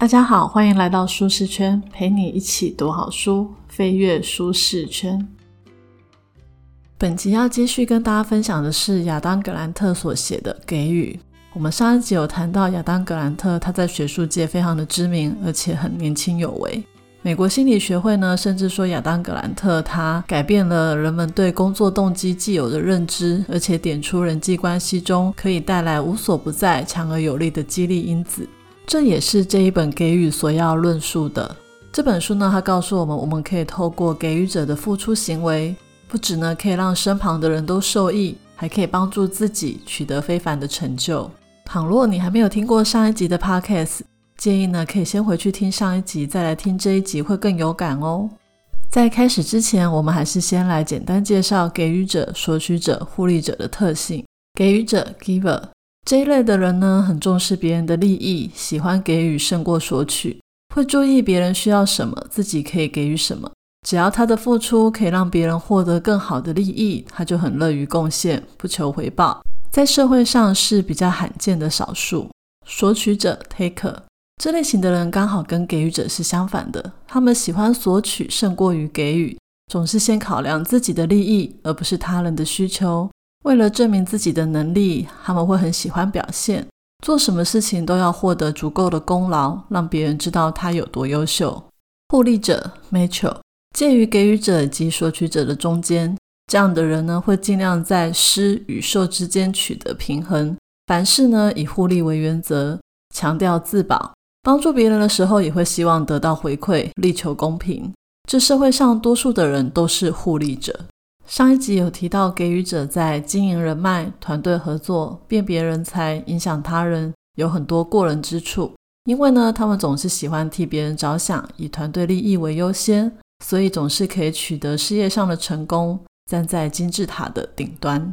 大家好，欢迎来到舒适圈，陪你一起读好书，飞跃舒适圈。本集要继续跟大家分享的是亚当·格兰特所写的《给予》。我们上一集有谈到亚当·格兰特，他在学术界非常的知名，而且很年轻有为。美国心理学会呢，甚至说亚当·格兰特他改变了人们对工作动机既有的认知，而且点出人际关系中可以带来无所不在、强而有力的激励因子。这也是这一本给予所要论述的。这本书呢，它告诉我们，我们可以透过给予者的付出行为，不止呢可以让身旁的人都受益，还可以帮助自己取得非凡的成就。倘若你还没有听过上一集的 Podcast，建议呢可以先回去听上一集，再来听这一集会更有感哦。在开始之前，我们还是先来简单介绍给予者、索取者、互利者的特性。给予者 （Giver）。这一类的人呢，很重视别人的利益，喜欢给予胜过索取，会注意别人需要什么，自己可以给予什么。只要他的付出可以让别人获得更好的利益，他就很乐于贡献，不求回报。在社会上是比较罕见的少数。索取者 （Taker） 这类型的人刚好跟给予者是相反的，他们喜欢索取胜过于给予，总是先考量自己的利益，而不是他人的需求。为了证明自己的能力，他们会很喜欢表现，做什么事情都要获得足够的功劳，让别人知道他有多优秀。互利者 Mitchell 介于给予者及索取者的中间，这样的人呢，会尽量在施与受之间取得平衡，凡事呢以互利为原则，强调自保，帮助别人的时候也会希望得到回馈，力求公平。这社会上多数的人都是互利者。上一集有提到，给予者在经营人脉、团队合作、辨别人才、影响他人，有很多过人之处。因为呢，他们总是喜欢替别人着想，以团队利益为优先，所以总是可以取得事业上的成功，站在金字塔的顶端。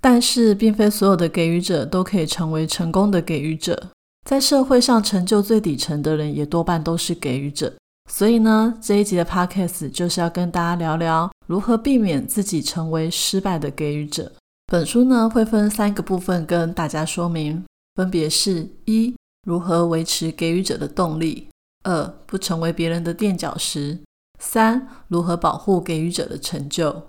但是，并非所有的给予者都可以成为成功的给予者，在社会上成就最底层的人，也多半都是给予者。所以呢，这一集的 podcast 就是要跟大家聊聊如何避免自己成为失败的给予者。本书呢会分三个部分跟大家说明，分别是：一、如何维持给予者的动力；二、不成为别人的垫脚石；三、如何保护给予者的成就。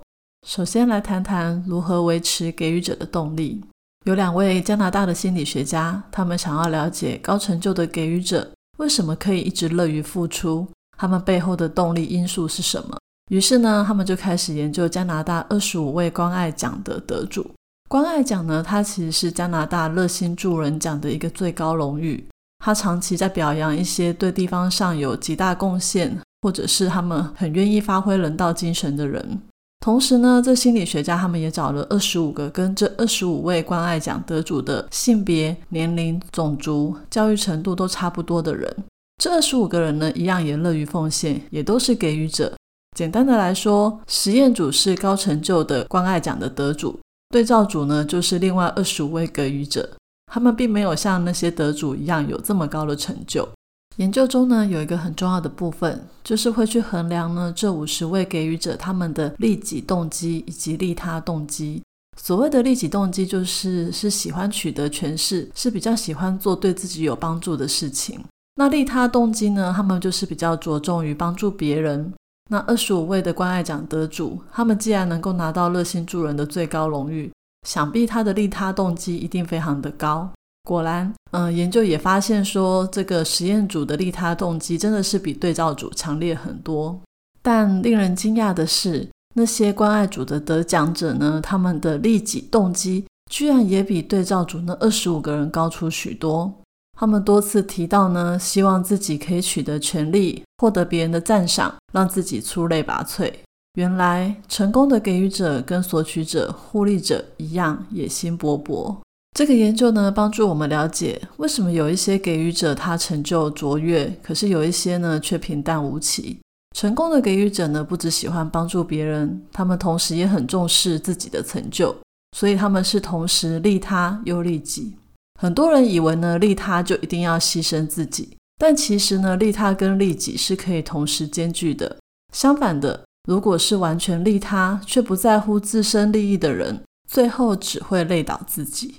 首先来谈谈如何维持给予者的动力。有两位加拿大的心理学家，他们想要了解高成就的给予者为什么可以一直乐于付出。他们背后的动力因素是什么？于是呢，他们就开始研究加拿大二十五位关爱奖的得主。关爱奖呢，它其实是加拿大热心助人奖的一个最高荣誉。它长期在表扬一些对地方上有极大贡献，或者是他们很愿意发挥人道精神的人。同时呢，这心理学家他们也找了二十五个跟这二十五位关爱奖得主的性别、年龄、种族、教育程度都差不多的人。这二十五个人呢，一样也乐于奉献，也都是给予者。简单的来说，实验组是高成就的关爱奖的得主，对照组呢就是另外二十五位给予者。他们并没有像那些得主一样有这么高的成就。研究中呢有一个很重要的部分，就是会去衡量呢这五十位给予者他们的利己动机以及利他动机。所谓的利己动机，就是是喜欢取得权势，是比较喜欢做对自己有帮助的事情。那利他动机呢？他们就是比较着重于帮助别人。那二十五位的关爱奖得主，他们既然能够拿到热心助人的最高荣誉，想必他的利他动机一定非常的高。果然，嗯，研究也发现说，这个实验组的利他动机真的是比对照组强烈很多。但令人惊讶的是，那些关爱组的得奖者呢，他们的利己动机居然也比对照组那二十五个人高出许多。他们多次提到呢，希望自己可以取得权利，获得别人的赞赏，让自己出类拔萃。原来，成功的给予者跟索取者、互利者一样，野心勃勃。这个研究呢，帮助我们了解为什么有一些给予者他成就卓越，可是有一些呢却平淡无奇。成功的给予者呢，不只喜欢帮助别人，他们同时也很重视自己的成就，所以他们是同时利他又利己。很多人以为呢，利他就一定要牺牲自己，但其实呢，利他跟利己是可以同时兼具的。相反的，如果是完全利他却不在乎自身利益的人，最后只会累倒自己。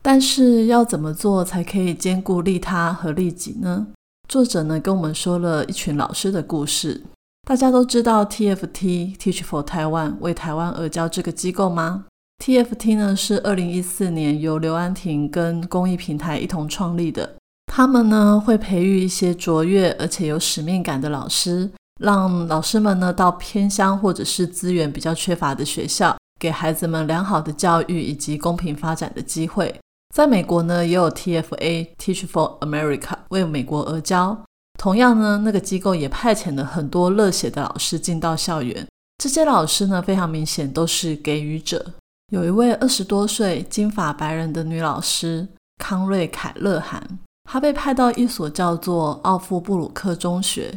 但是要怎么做才可以兼顾利他和利己呢？作者呢跟我们说了一群老师的故事。大家都知道 TFT Teach for Taiwan 为台湾而教这个机构吗？TFT 呢是二零一四年由刘安婷跟公益平台一同创立的。他们呢会培育一些卓越而且有使命感的老师，让老师们呢到偏乡或者是资源比较缺乏的学校，给孩子们良好的教育以及公平发展的机会。在美国呢也有 TFA Teach for America 为美国而教。同样呢，那个机构也派遣了很多热血的老师进到校园。这些老师呢，非常明显都是给予者。有一位二十多岁、金发白人的女老师康瑞凯勒罕，她被派到一所叫做奥夫布鲁克中学。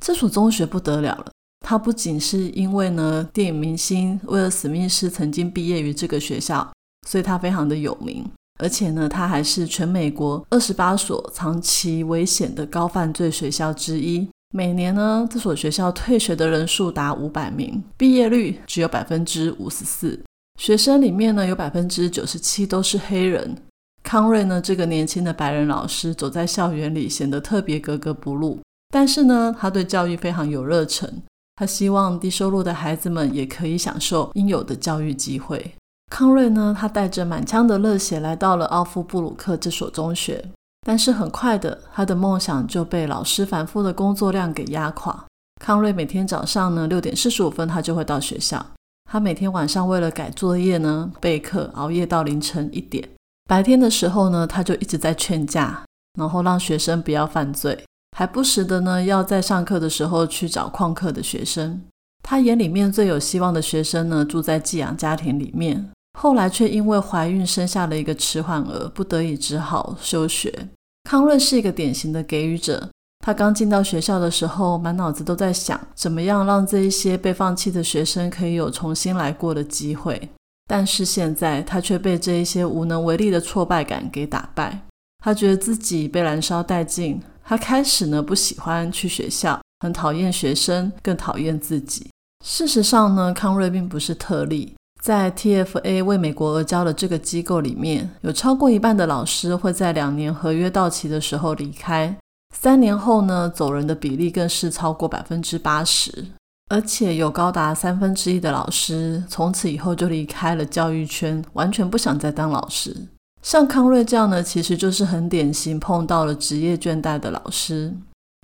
这所中学不得了了，它不仅是因为呢，电影明星威尔史密斯曾经毕业于这个学校，所以它非常的有名。而且呢，它还是全美国二十八所长期危险的高犯罪学校之一。每年呢，这所学校退学的人数达五百名，毕业率只有百分之五十四。学生里面呢，有百分之九十七都是黑人。康瑞呢，这个年轻的白人老师走在校园里，显得特别格格不入。但是呢，他对教育非常有热忱，他希望低收入的孩子们也可以享受应有的教育机会。康瑞呢，他带着满腔的热血来到了奥夫布鲁克这所中学，但是很快的，他的梦想就被老师繁复的工作量给压垮。康瑞每天早上呢六点四十五分，他就会到学校。他每天晚上为了改作业呢备课，熬夜到凌晨一点。白天的时候呢，他就一直在劝架，然后让学生不要犯罪，还不时的呢要在上课的时候去找旷课的学生。他眼里面最有希望的学生呢，住在寄养家庭里面。后来却因为怀孕生下了一个迟缓儿，不得已只好休学。康瑞是一个典型的给予者。他刚进到学校的时候，满脑子都在想怎么样让这一些被放弃的学生可以有重新来过的机会。但是现在他却被这一些无能为力的挫败感给打败。他觉得自己被燃烧殆尽。他开始呢不喜欢去学校，很讨厌学生，更讨厌自己。事实上呢，康瑞并不是特例。在 TFA 为美国而教的这个机构里面，有超过一半的老师会在两年合约到期的时候离开，三年后呢，走人的比例更是超过百分之八十，而且有高达三分之一的老师从此以后就离开了教育圈，完全不想再当老师。像康瑞这样呢，其实就是很典型碰到了职业倦怠的老师。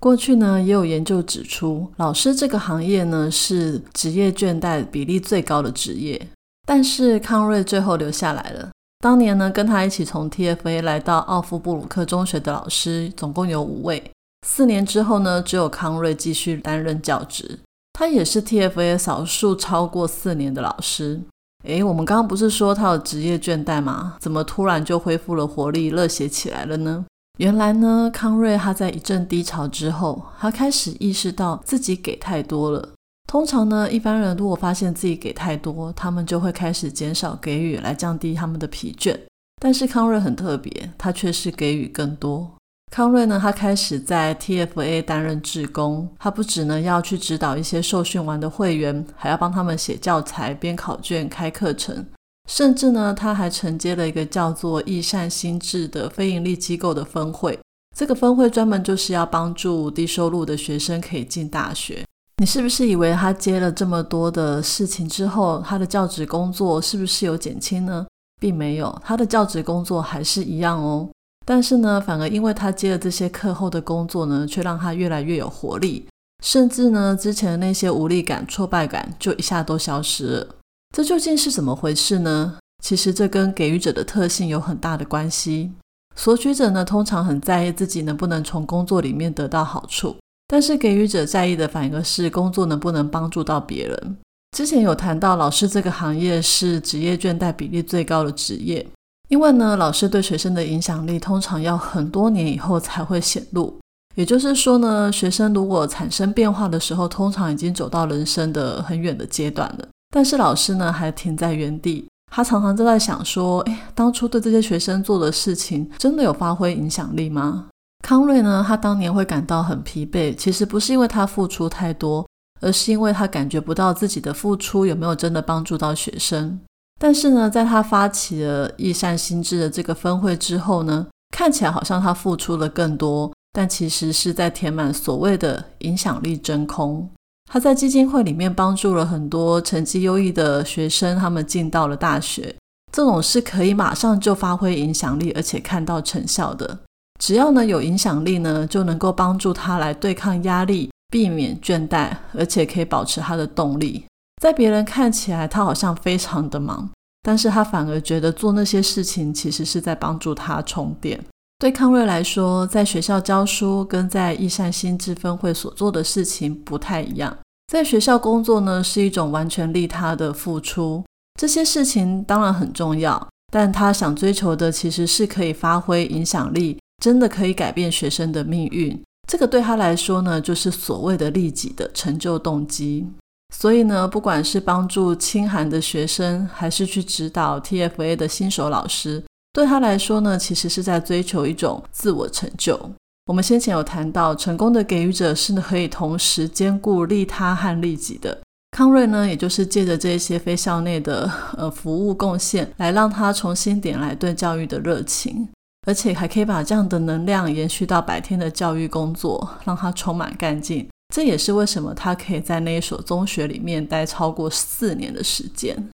过去呢，也有研究指出，老师这个行业呢是职业倦怠比例最高的职业。但是康瑞最后留下来了。当年呢，跟他一起从 TFA 来到奥夫布鲁克中学的老师总共有五位。四年之后呢，只有康瑞继续担任教职。他也是 TFA 少数超过四年的老师。诶，我们刚刚不是说他有职业倦怠吗？怎么突然就恢复了活力，热血起来了呢？原来呢，康瑞他在一阵低潮之后，他开始意识到自己给太多了。通常呢，一般人如果发现自己给太多，他们就会开始减少给予，来降低他们的疲倦。但是康瑞很特别，他却是给予更多。康瑞呢，他开始在 TFA 担任志工，他不止呢要去指导一些受训完的会员，还要帮他们写教材、编考卷、开课程，甚至呢，他还承接了一个叫做“益善心智”的非营利机构的分会。这个分会专门就是要帮助低收入的学生可以进大学。你是不是以为他接了这么多的事情之后，他的教职工作是不是有减轻呢？并没有，他的教职工作还是一样哦。但是呢，反而因为他接了这些课后的工作呢，却让他越来越有活力，甚至呢，之前的那些无力感、挫败感就一下都消失了。这究竟是怎么回事呢？其实这跟给予者的特性有很大的关系。索取者呢，通常很在意自己能不能从工作里面得到好处。但是给予者在意的反而是工作能不能帮助到别人。之前有谈到，老师这个行业是职业倦怠比例最高的职业，因为呢，老师对学生的影响力通常要很多年以后才会显露。也就是说呢，学生如果产生变化的时候，通常已经走到人生的很远的阶段了。但是老师呢，还停在原地，他常常都在想说：，哎，当初对这些学生做的事情，真的有发挥影响力吗？康瑞呢，他当年会感到很疲惫，其实不是因为他付出太多，而是因为他感觉不到自己的付出有没有真的帮助到学生。但是呢，在他发起了益善心智的这个分会之后呢，看起来好像他付出了更多，但其实是在填满所谓的影响力真空。他在基金会里面帮助了很多成绩优异的学生，他们进到了大学。这种是可以马上就发挥影响力，而且看到成效的。只要呢有影响力呢，就能够帮助他来对抗压力，避免倦怠，而且可以保持他的动力。在别人看起来，他好像非常的忙，但是他反而觉得做那些事情其实是在帮助他充电。对康瑞来说，在学校教书跟在易善心智分会所做的事情不太一样。在学校工作呢，是一种完全利他的付出，这些事情当然很重要，但他想追求的其实是可以发挥影响力，真的可以改变学生的命运。这个对他来说呢，就是所谓的利己的成就动机。所以呢，不管是帮助清寒的学生，还是去指导 TFA 的新手老师。对他来说呢，其实是在追求一种自我成就。我们先前有谈到，成功的给予者是可以同时兼顾利他和利己的。康瑞呢，也就是借着这些非校内的呃服务贡献，来让他重新点来对教育的热情，而且还可以把这样的能量延续到白天的教育工作，让他充满干劲。这也是为什么他可以在那一所中学里面待超过四年的时间。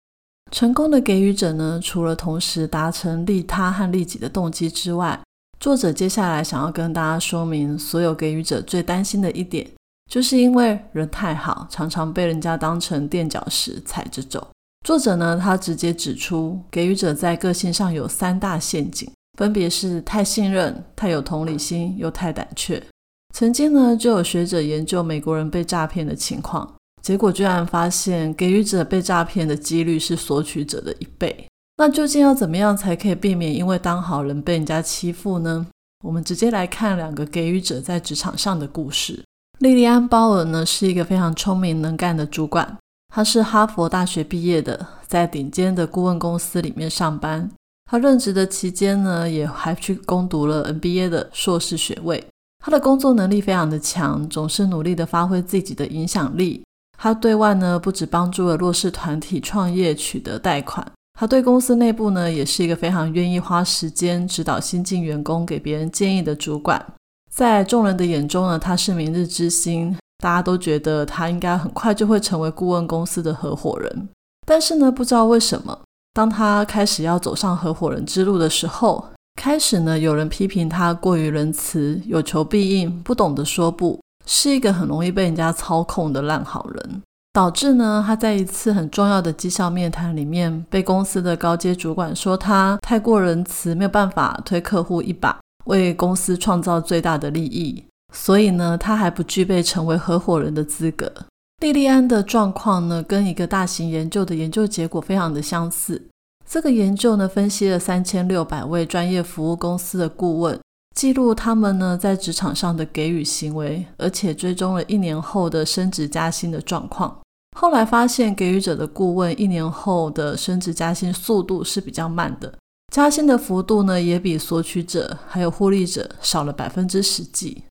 成功的给予者呢，除了同时达成利他和利己的动机之外，作者接下来想要跟大家说明，所有给予者最担心的一点，就是因为人太好，常常被人家当成垫脚石踩着走。作者呢，他直接指出，给予者在个性上有三大陷阱，分别是太信任、太有同理心，又太胆怯。曾经呢，就有学者研究美国人被诈骗的情况。结果居然发现，给予者被诈骗的几率是索取者的一倍。那究竟要怎么样才可以避免因为当好人被人家欺负呢？我们直接来看两个给予者在职场上的故事。莉莉安·鲍尔呢是一个非常聪明能干的主管，她是哈佛大学毕业的，在顶尖的顾问公司里面上班。他任职的期间呢，也还去攻读了 NBA 的硕士学位。他的工作能力非常的强，总是努力的发挥自己的影响力。他对外呢，不止帮助了弱势团体创业取得贷款，他对公司内部呢，也是一个非常愿意花时间指导新进员工、给别人建议的主管。在众人的眼中呢，他是明日之星，大家都觉得他应该很快就会成为顾问公司的合伙人。但是呢，不知道为什么，当他开始要走上合伙人之路的时候，开始呢，有人批评他过于仁慈、有求必应、不懂得说不。是一个很容易被人家操控的烂好人，导致呢他在一次很重要的绩效面谈里面，被公司的高阶主管说他太过仁慈，没有办法推客户一把，为公司创造最大的利益，所以呢他还不具备成为合伙人的资格。莉莉安的状况呢，跟一个大型研究的研究结果非常的相似。这个研究呢，分析了三千六百位专业服务公司的顾问。记录他们呢在职场上的给予行为，而且追踪了一年后的升职加薪的状况。后来发现，给予者的顾问一年后的升职加薪速度是比较慢的，加薪的幅度呢也比索取者还有获利者少了百分之十几。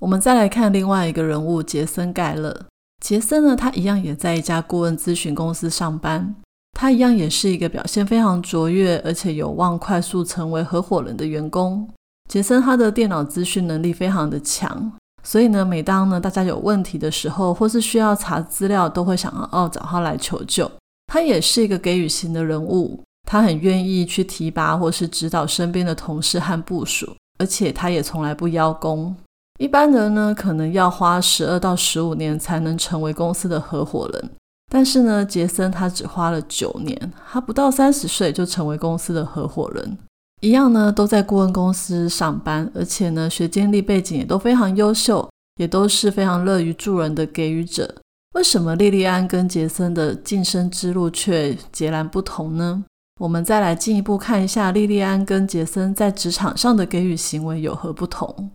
我们再来看另外一个人物杰森盖勒。杰森呢，他一样也在一家顾问咨询公司上班，他一样也是一个表现非常卓越，而且有望快速成为合伙人的员工。杰森他的电脑资讯能力非常的强，所以呢，每当呢大家有问题的时候，或是需要查资料，都会想要哦找他来求救。他也是一个给予型的人物，他很愿意去提拔或是指导身边的同事和部属，而且他也从来不邀功。一般人呢，可能要花十二到十五年才能成为公司的合伙人，但是呢，杰森他只花了九年，他不到三十岁就成为公司的合伙人。一样呢，都在顾问公司上班，而且呢，学经历背景也都非常优秀，也都是非常乐于助人的给予者。为什么莉莉安跟杰森的晋升之路却截然不同呢？我们再来进一步看一下莉莉安跟杰森在职场上的给予行为有何不同。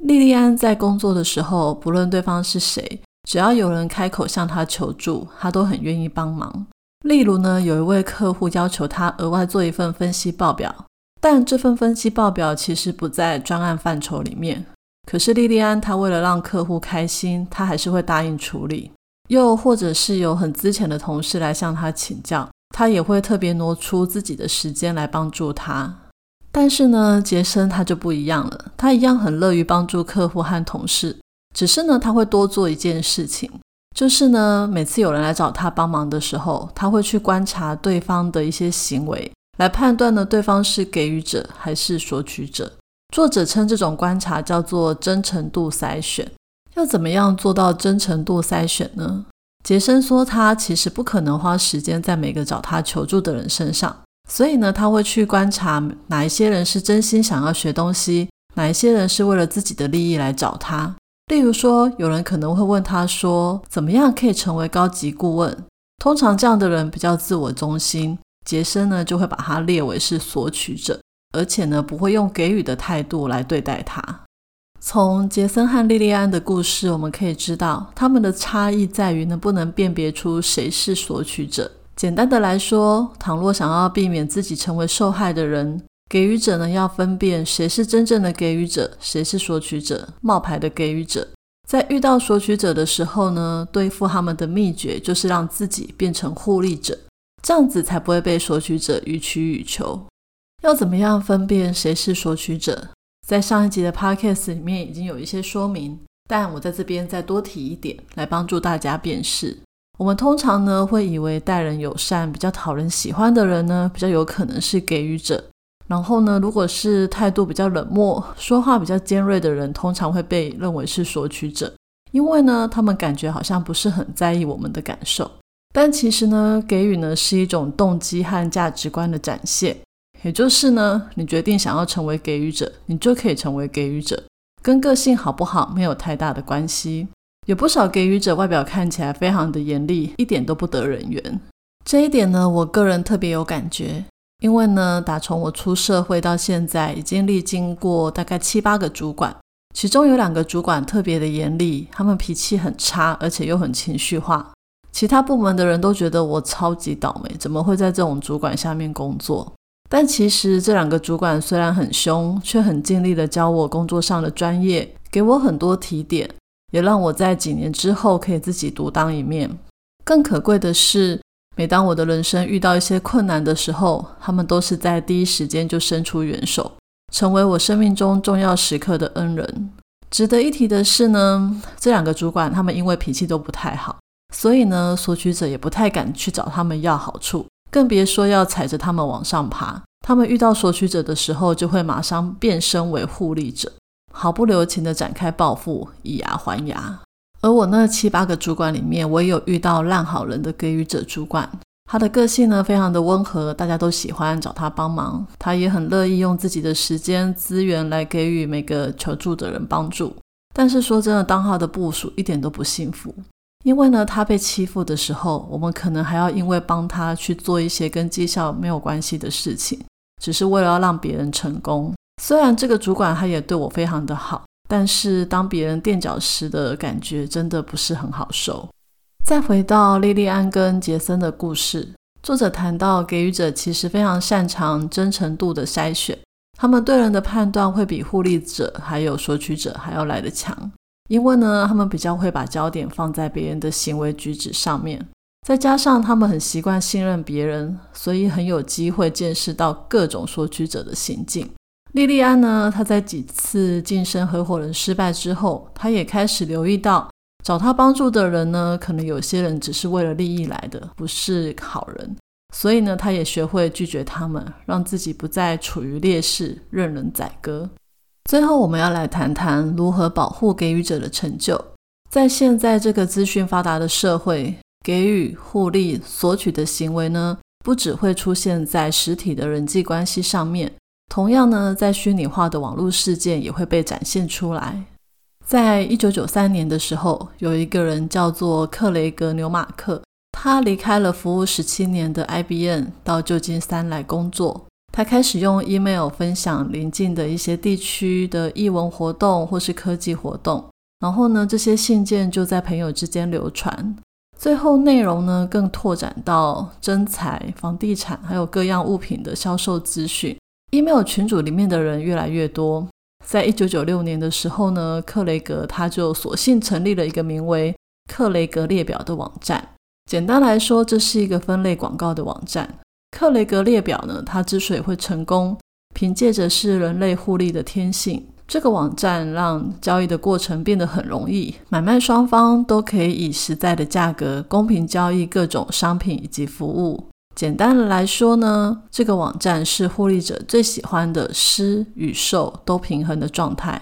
莉莉安在工作的时候，不论对方是谁，只要有人开口向她求助，她都很愿意帮忙。例如呢，有一位客户要求她额外做一份分析报表。但这份分析报表其实不在专案范畴里面。可是莉莉安她为了让客户开心，她还是会答应处理。又或者是有很资浅的同事来向她请教，她也会特别挪出自己的时间来帮助他。但是呢，杰森他就不一样了，他一样很乐于帮助客户和同事，只是呢，他会多做一件事情，就是呢，每次有人来找他帮忙的时候，他会去观察对方的一些行为，来判断呢，对方是给予者还是索取者。作者称这种观察叫做真诚度筛选。要怎么样做到真诚度筛选呢？杰森说，他其实不可能花时间在每个找他求助的人身上。所以呢，他会去观察哪一些人是真心想要学东西，哪一些人是为了自己的利益来找他。例如说，有人可能会问他说：“怎么样可以成为高级顾问？”通常这样的人比较自我中心，杰森呢就会把他列为是索取者，而且呢不会用给予的态度来对待他。从杰森和莉莉安的故事，我们可以知道，他们的差异在于能不能辨别出谁是索取者。简单的来说，倘若想要避免自己成为受害的人，给予者呢要分辨谁是真正的给予者，谁是索取者，冒牌的给予者。在遇到索取者的时候呢，对付他们的秘诀就是让自己变成互利者，这样子才不会被索取者予取予求。要怎么样分辨谁是索取者？在上一集的 podcast 里面已经有一些说明，但我在这边再多提一点，来帮助大家辨识。我们通常呢会以为待人友善、比较讨人喜欢的人呢，比较有可能是给予者。然后呢，如果是态度比较冷漠、说话比较尖锐的人，通常会被认为是索取者，因为呢，他们感觉好像不是很在意我们的感受。但其实呢，给予呢是一种动机和价值观的展现，也就是呢，你决定想要成为给予者，你就可以成为给予者，跟个性好不好没有太大的关系。有不少给予者外表看起来非常的严厉，一点都不得人缘。这一点呢，我个人特别有感觉，因为呢，打从我出社会到现在，已经历经过大概七八个主管，其中有两个主管特别的严厉，他们脾气很差，而且又很情绪化。其他部门的人都觉得我超级倒霉，怎么会在这种主管下面工作？但其实这两个主管虽然很凶，却很尽力的教我工作上的专业，给我很多提点。也让我在几年之后可以自己独当一面。更可贵的是，每当我的人生遇到一些困难的时候，他们都是在第一时间就伸出援手，成为我生命中重要时刻的恩人。值得一提的是呢，这两个主管他们因为脾气都不太好，所以呢，索取者也不太敢去找他们要好处，更别说要踩着他们往上爬。他们遇到索取者的时候，就会马上变身为护利者。毫不留情地展开报复，以牙还牙。而我那七八个主管里面，我也有遇到烂好人的给予者主管。他的个性呢，非常的温和，大家都喜欢找他帮忙。他也很乐意用自己的时间资源来给予每个求助的人帮助。但是说真的，当他的部署一点都不幸福，因为呢，他被欺负的时候，我们可能还要因为帮他去做一些跟绩效没有关系的事情，只是为了要让别人成功。虽然这个主管他也对我非常的好，但是当别人垫脚石的感觉真的不是很好受。再回到莉莉安跟杰森的故事，作者谈到给予者其实非常擅长真诚度的筛选，他们对人的判断会比互利者还有索取者还要来得强，因为呢，他们比较会把焦点放在别人的行为举止上面，再加上他们很习惯信任别人，所以很有机会见识到各种索取者的行径。莉莉安呢？她在几次晋升合伙人失败之后，她也开始留意到找她帮助的人呢，可能有些人只是为了利益来的，不是好人。所以呢，她也学会拒绝他们，让自己不再处于劣势，任人宰割。最后，我们要来谈谈如何保护给予者的成就。在现在这个资讯发达的社会，给予、互利、索取的行为呢，不只会出现在实体的人际关系上面。同样呢，在虚拟化的网络事件也会被展现出来。在一九九三年的时候，有一个人叫做克雷格纽马克，他离开了服务十七年的 IBM，到旧金山来工作。他开始用 email 分享邻近的一些地区的译文活动或是科技活动，然后呢，这些信件就在朋友之间流传。最后内容呢，更拓展到真材、房地产还有各样物品的销售资讯。Email 群组里面的人越来越多，在一九九六年的时候呢，克雷格他就索性成立了一个名为“克雷格列表”的网站。简单来说，这是一个分类广告的网站。克雷格列表呢，它之所以会成功，凭借着是人类互利的天性，这个网站让交易的过程变得很容易，买卖双方都可以以实在的价格公平交易各种商品以及服务。简单的来说呢，这个网站是获利者最喜欢的施与受都平衡的状态。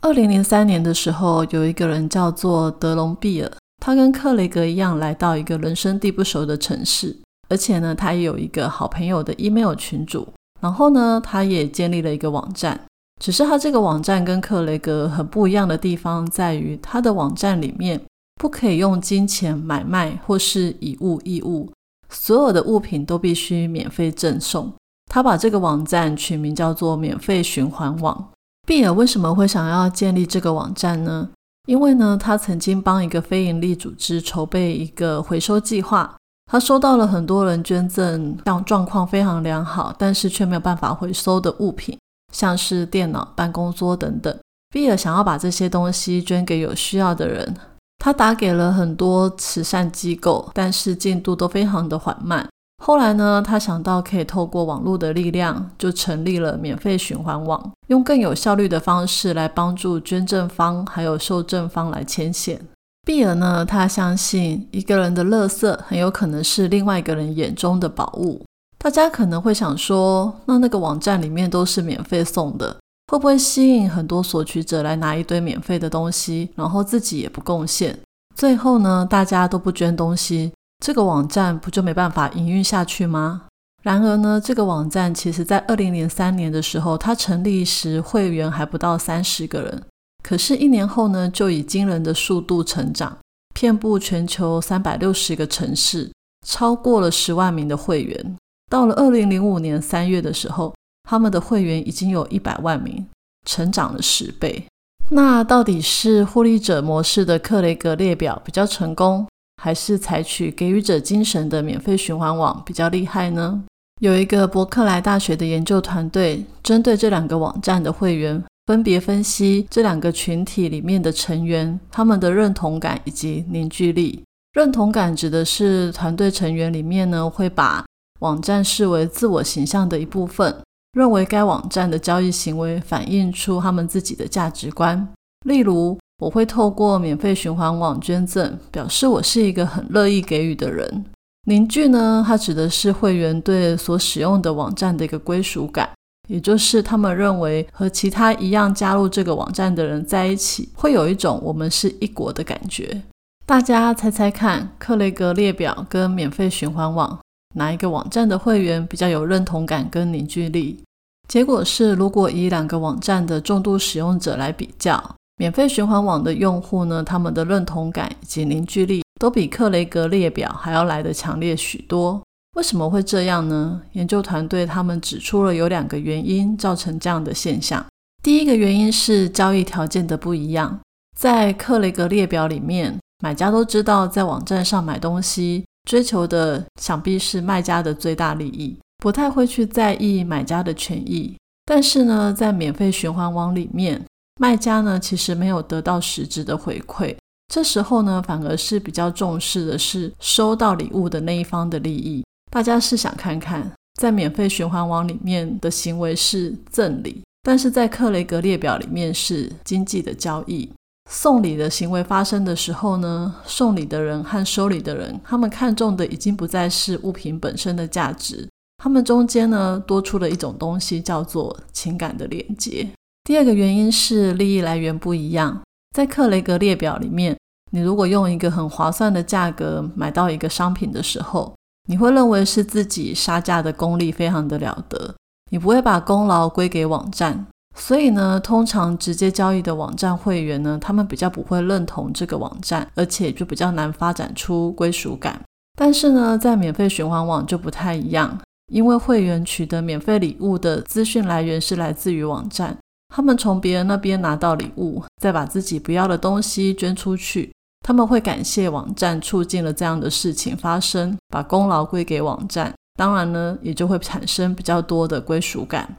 二零零三年的时候，有一个人叫做德隆比尔，他跟克雷格一样来到一个人生地不熟的城市，而且呢，他也有一个好朋友的 email 群组，然后呢，他也建立了一个网站。只是他这个网站跟克雷格很不一样的地方在于，他的网站里面不可以用金钱买卖或是以物易物。所有的物品都必须免费赠送。他把这个网站取名叫做“免费循环网”。比尔为什么会想要建立这个网站呢？因为呢，他曾经帮一个非营利组织筹备一个回收计划。他收到了很多人捐赠，像状况非常良好，但是却没有办法回收的物品，像是电脑、办公桌等等。比尔想要把这些东西捐给有需要的人。他打给了很多慈善机构，但是进度都非常的缓慢。后来呢，他想到可以透过网络的力量，就成立了免费循环网，用更有效率的方式来帮助捐赠方还有受赠方来牵线。比尔呢，他相信一个人的垃圾很有可能是另外一个人眼中的宝物。大家可能会想说，那那个网站里面都是免费送的。会不会吸引很多索取者来拿一堆免费的东西，然后自己也不贡献？最后呢，大家都不捐东西，这个网站不就没办法营运下去吗？然而呢，这个网站其实在二零零三年的时候，它成立时会员还不到三十个人，可是，一年后呢，就以惊人的速度成长，遍布全球三百六十个城市，超过了十万名的会员。到了二零零五年三月的时候。他们的会员已经有一百万名，成长了十倍。那到底是获利者模式的克雷格列表比较成功，还是采取给予者精神的免费循环网比较厉害呢？有一个伯克莱大学的研究团队，针对这两个网站的会员，分别分析这两个群体里面的成员他们的认同感以及凝聚力。认同感指的是团队成员里面呢，会把网站视为自我形象的一部分。认为该网站的交易行为反映出他们自己的价值观，例如，我会透过免费循环网捐赠，表示我是一个很乐意给予的人。凝聚呢，它指的是会员对所使用的网站的一个归属感，也就是他们认为和其他一样加入这个网站的人在一起，会有一种我们是一国的感觉。大家猜猜看，克雷格列表跟免费循环网？哪一个网站的会员比较有认同感跟凝聚力？结果是，如果以两个网站的重度使用者来比较，免费循环网的用户呢，他们的认同感以及凝聚力都比克雷格列表还要来得强烈许多。为什么会这样呢？研究团队他们指出了有两个原因造成这样的现象。第一个原因是交易条件的不一样，在克雷格列表里面，买家都知道在网站上买东西。追求的想必是卖家的最大利益，不太会去在意买家的权益。但是呢，在免费循环网里面，卖家呢其实没有得到实质的回馈，这时候呢反而是比较重视的是收到礼物的那一方的利益。大家试想看看，在免费循环网里面的行为是赠礼，但是在克雷格列表里面是经济的交易。送礼的行为发生的时候呢，送礼的人和收礼的人，他们看重的已经不再是物品本身的价值，他们中间呢多出了一种东西，叫做情感的连接。第二个原因是利益来源不一样，在克雷格列表里面，你如果用一个很划算的价格买到一个商品的时候，你会认为是自己杀价的功力非常的了得，你不会把功劳归给网站。所以呢，通常直接交易的网站会员呢，他们比较不会认同这个网站，而且就比较难发展出归属感。但是呢，在免费循环网就不太一样，因为会员取得免费礼物的资讯来源是来自于网站，他们从别人那边拿到礼物，再把自己不要的东西捐出去，他们会感谢网站促进了这样的事情发生，把功劳归给网站，当然呢，也就会产生比较多的归属感。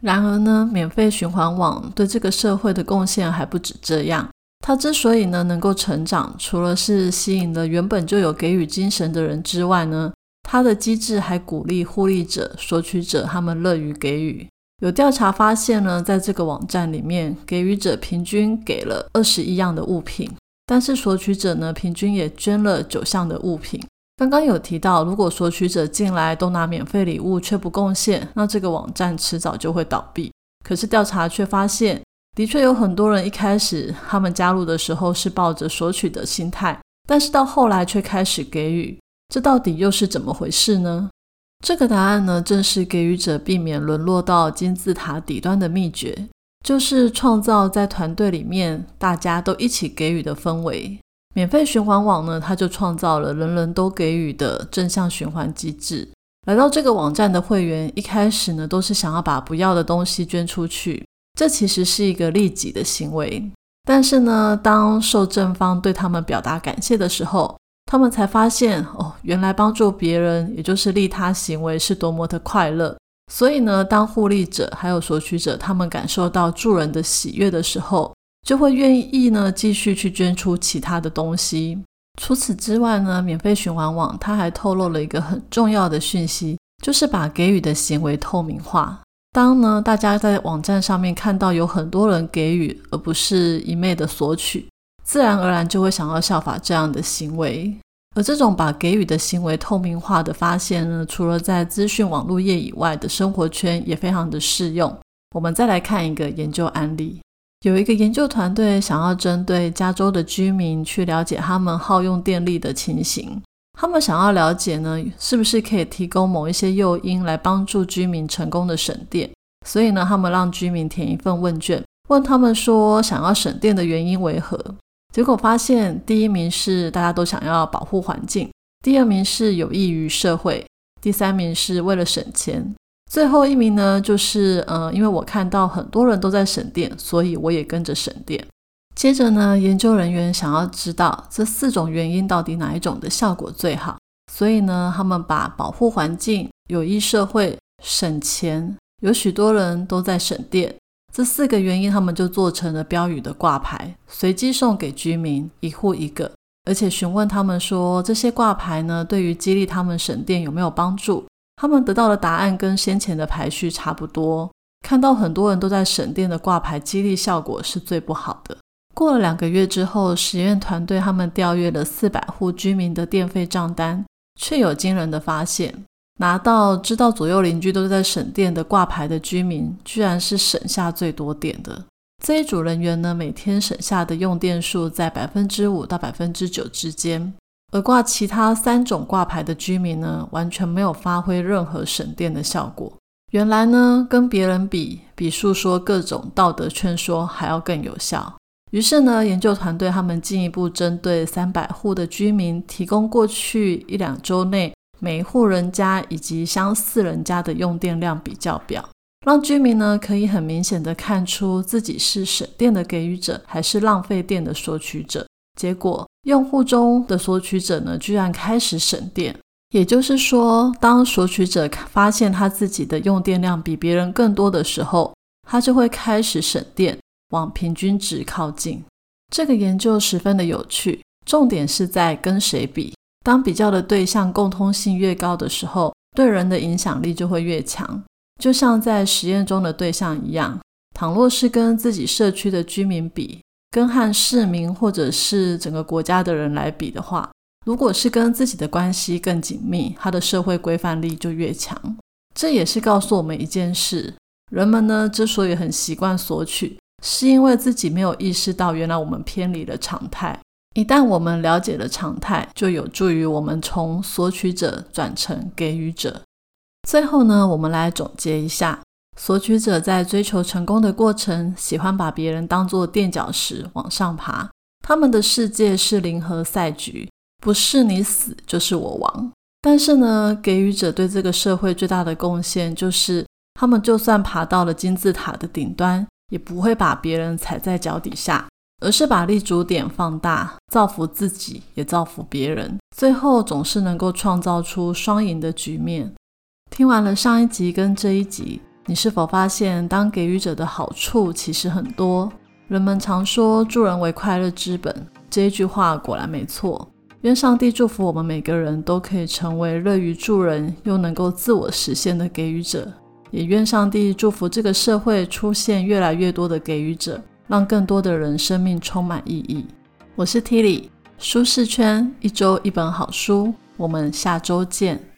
然而呢，免费循环网对这个社会的贡献还不止这样。它之所以呢能够成长，除了是吸引了原本就有给予精神的人之外呢，它的机制还鼓励互利者、索取者他们乐于给予。有调查发现呢，在这个网站里面，给予者平均给了二十一样的物品，但是索取者呢，平均也捐了九项的物品。刚刚有提到，如果索取者进来都拿免费礼物却不贡献，那这个网站迟早就会倒闭。可是调查却发现，的确有很多人一开始他们加入的时候是抱着索取的心态，但是到后来却开始给予。这到底又是怎么回事呢？这个答案呢，正是给予者避免沦落到金字塔底端的秘诀，就是创造在团队里面大家都一起给予的氛围。免费循环网呢，它就创造了人人都给予的正向循环机制。来到这个网站的会员，一开始呢，都是想要把不要的东西捐出去，这其实是一个利己的行为。但是呢，当受赠方对他们表达感谢的时候，他们才发现，哦，原来帮助别人，也就是利他行为，是多么的快乐。所以呢，当互利者还有索取者，他们感受到助人的喜悦的时候，就会愿意呢继续去捐出其他的东西。除此之外呢，免费循环网它还透露了一个很重要的讯息，就是把给予的行为透明化。当呢大家在网站上面看到有很多人给予，而不是一昧的索取。自然而然就会想要效法这样的行为，而这种把给予的行为透明化的发现呢，除了在资讯网络业以外的生活圈也非常的适用。我们再来看一个研究案例，有一个研究团队想要针对加州的居民去了解他们耗用电力的情形，他们想要了解呢，是不是可以提供某一些诱因来帮助居民成功的省电，所以呢，他们让居民填一份问卷，问他们说想要省电的原因为何。结果发现，第一名是大家都想要保护环境，第二名是有益于社会，第三名是为了省钱，最后一名呢，就是呃，因为我看到很多人都在省电，所以我也跟着省电。接着呢，研究人员想要知道这四种原因到底哪一种的效果最好，所以呢，他们把保护环境、有益社会、省钱，有许多人都在省电。这四个原因，他们就做成了标语的挂牌，随机送给居民一户一个，而且询问他们说这些挂牌呢，对于激励他们省电有没有帮助？他们得到的答案跟先前的排序差不多。看到很多人都在省电的挂牌，激励效果是最不好的。过了两个月之后，实验团队他们调阅了四百户居民的电费账单，却有惊人的发现。拿到知道左右邻居都在省电的挂牌的居民，居然是省下最多电的这一组人员呢。每天省下的用电数在百分之五到百分之九之间，而挂其他三种挂牌的居民呢，完全没有发挥任何省电的效果。原来呢，跟别人比，比诉说各种道德劝说还要更有效。于是呢，研究团队他们进一步针对三百户的居民，提供过去一两周内。每一户人家以及相似人家的用电量比较表，让居民呢可以很明显的看出自己是省电的给予者，还是浪费电的索取者。结果，用户中的索取者呢，居然开始省电。也就是说，当索取者发现他自己的用电量比别人更多的时候，他就会开始省电，往平均值靠近。这个研究十分的有趣，重点是在跟谁比。当比较的对象共通性越高的时候，对人的影响力就会越强。就像在实验中的对象一样，倘若是跟自己社区的居民比，跟和市民或者是整个国家的人来比的话，如果是跟自己的关系更紧密，他的社会规范力就越强。这也是告诉我们一件事：人们呢之所以很习惯索取，是因为自己没有意识到，原来我们偏离了常态。一旦我们了解了常态，就有助于我们从索取者转成给予者。最后呢，我们来总结一下：索取者在追求成功的过程，喜欢把别人当作垫脚石往上爬。他们的世界是零和赛局，不是你死就是我亡。但是呢，给予者对这个社会最大的贡献，就是他们就算爬到了金字塔的顶端，也不会把别人踩在脚底下。而是把立足点放大，造福自己，也造福别人，最后总是能够创造出双赢的局面。听完了上一集跟这一集，你是否发现，当给予者的好处其实很多？人们常说“助人为快乐之本”，这一句话果然没错。愿上帝祝福我们每个人都可以成为乐于助人又能够自我实现的给予者。也愿上帝祝福这个社会出现越来越多的给予者，让更多的人生命充满意义。我是 Tilly，舒适圈一周一本好书，我们下周见。